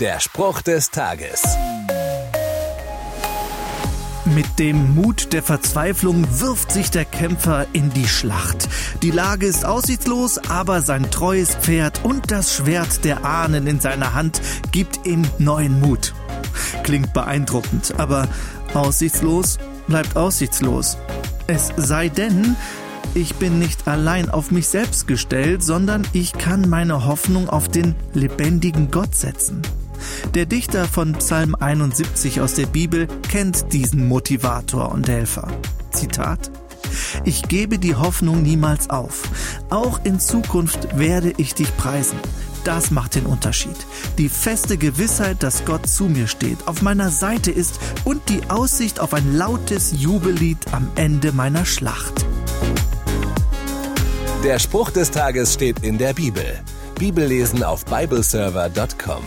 Der Spruch des Tages. Mit dem Mut der Verzweiflung wirft sich der Kämpfer in die Schlacht. Die Lage ist aussichtslos, aber sein treues Pferd und das Schwert der Ahnen in seiner Hand gibt ihm neuen Mut. Klingt beeindruckend, aber aussichtslos bleibt aussichtslos. Es sei denn, ich bin nicht allein auf mich selbst gestellt, sondern ich kann meine Hoffnung auf den lebendigen Gott setzen. Der Dichter von Psalm 71 aus der Bibel kennt diesen Motivator und Helfer. Zitat ich gebe die Hoffnung niemals auf. Auch in Zukunft werde ich dich preisen. Das macht den Unterschied. Die feste Gewissheit, dass Gott zu mir steht, auf meiner Seite ist und die Aussicht auf ein lautes Jubellied am Ende meiner Schlacht. Der Spruch des Tages steht in der Bibel. Bibellesen auf bibleserver.com.